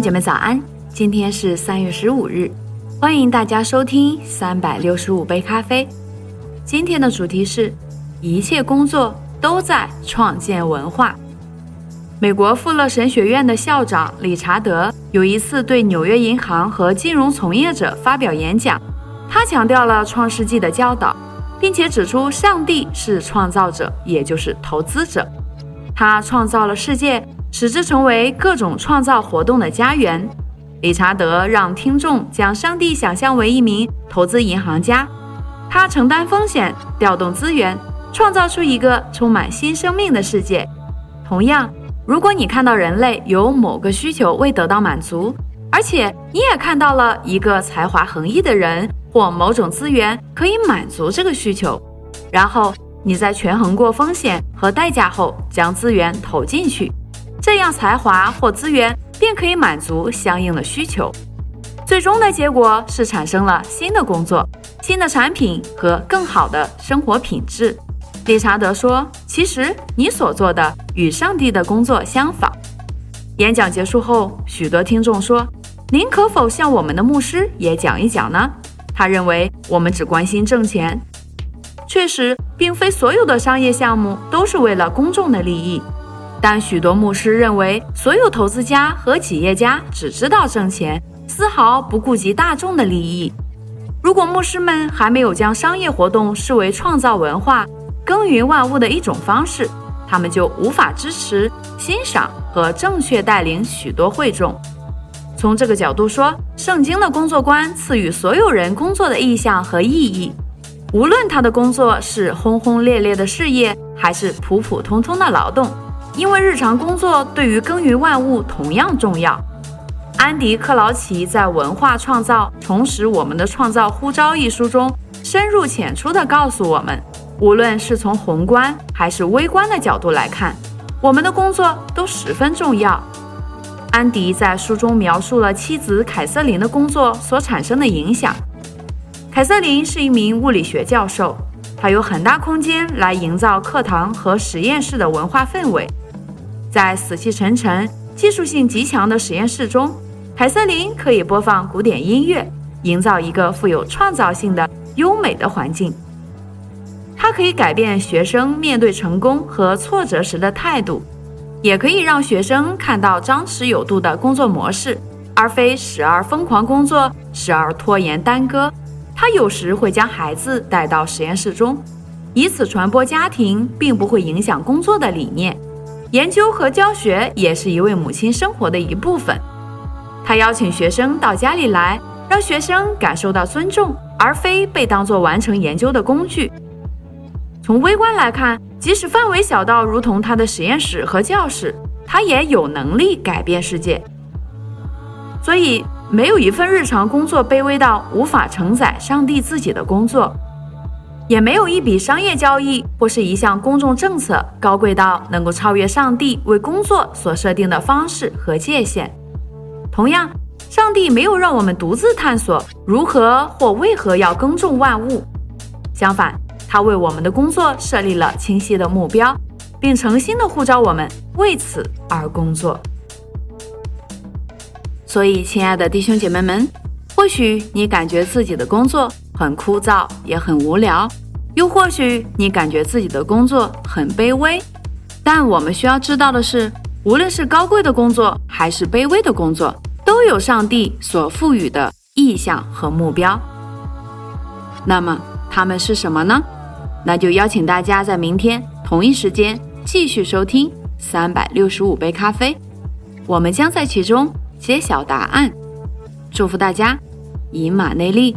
姐妹早安，今天是三月十五日，欢迎大家收听三百六十五杯咖啡。今天的主题是：一切工作都在创建文化。美国富勒神学院的校长理查德有一次对纽约银行和金融从业者发表演讲，他强调了创世纪的教导，并且指出上帝是创造者，也就是投资者。他创造了世界。使之成为各种创造活动的家园。理查德让听众将上帝想象为一名投资银行家，他承担风险，调动资源，创造出一个充满新生命的世界。同样，如果你看到人类有某个需求未得到满足，而且你也看到了一个才华横溢的人或某种资源可以满足这个需求，然后你在权衡过风险和代价后将资源投进去。这样，才华或资源便可以满足相应的需求。最终的结果是产生了新的工作、新的产品和更好的生活品质。理查德说：“其实你所做的与上帝的工作相仿。”演讲结束后，许多听众说：“您可否向我们的牧师也讲一讲呢？”他认为我们只关心挣钱。确实，并非所有的商业项目都是为了公众的利益。但许多牧师认为，所有投资家和企业家只知道挣钱，丝毫不顾及大众的利益。如果牧师们还没有将商业活动视为创造文化、耕耘万物的一种方式，他们就无法支持、欣赏和正确带领许多会众。从这个角度说，圣经的工作观赐予所有人工作的意向和意义，无论他的工作是轰轰烈烈的事业，还是普普通通的劳动。因为日常工作对于耕耘万物同样重要。安迪·克劳奇在《文化创造：重拾我们的创造呼召》一书中，深入浅出地告诉我们，无论是从宏观还是微观的角度来看，我们的工作都十分重要。安迪在书中描述了妻子凯瑟琳的工作所产生的影响。凯瑟琳是一名物理学教授，她有很大空间来营造课堂和实验室的文化氛围。在死气沉沉、技术性极强的实验室中，凯瑟琳可以播放古典音乐，营造一个富有创造性的优美的环境。它可以改变学生面对成功和挫折时的态度，也可以让学生看到张弛有度的工作模式，而非时而疯狂工作，时而拖延耽搁。他有时会将孩子带到实验室中，以此传播家庭并不会影响工作的理念。研究和教学也是一位母亲生活的一部分。她邀请学生到家里来，让学生感受到尊重，而非被当作完成研究的工具。从微观来看，即使范围小到如同她的实验室和教室，她也有能力改变世界。所以，没有一份日常工作卑微到无法承载上帝自己的工作。也没有一笔商业交易或是一项公众政策高贵到能够超越上帝为工作所设定的方式和界限。同样，上帝没有让我们独自探索如何或为何要耕种万物，相反，他为我们的工作设立了清晰的目标，并诚心的呼召我们为此而工作。所以，亲爱的弟兄姐妹们，或许你感觉自己的工作。很枯燥，也很无聊，又或许你感觉自己的工作很卑微，但我们需要知道的是，无论是高贵的工作还是卑微的工作，都有上帝所赋予的意向和目标。那么，他们是什么呢？那就邀请大家在明天同一时间继续收听三百六十五杯咖啡，我们将在其中揭晓答案。祝福大家，以马内利。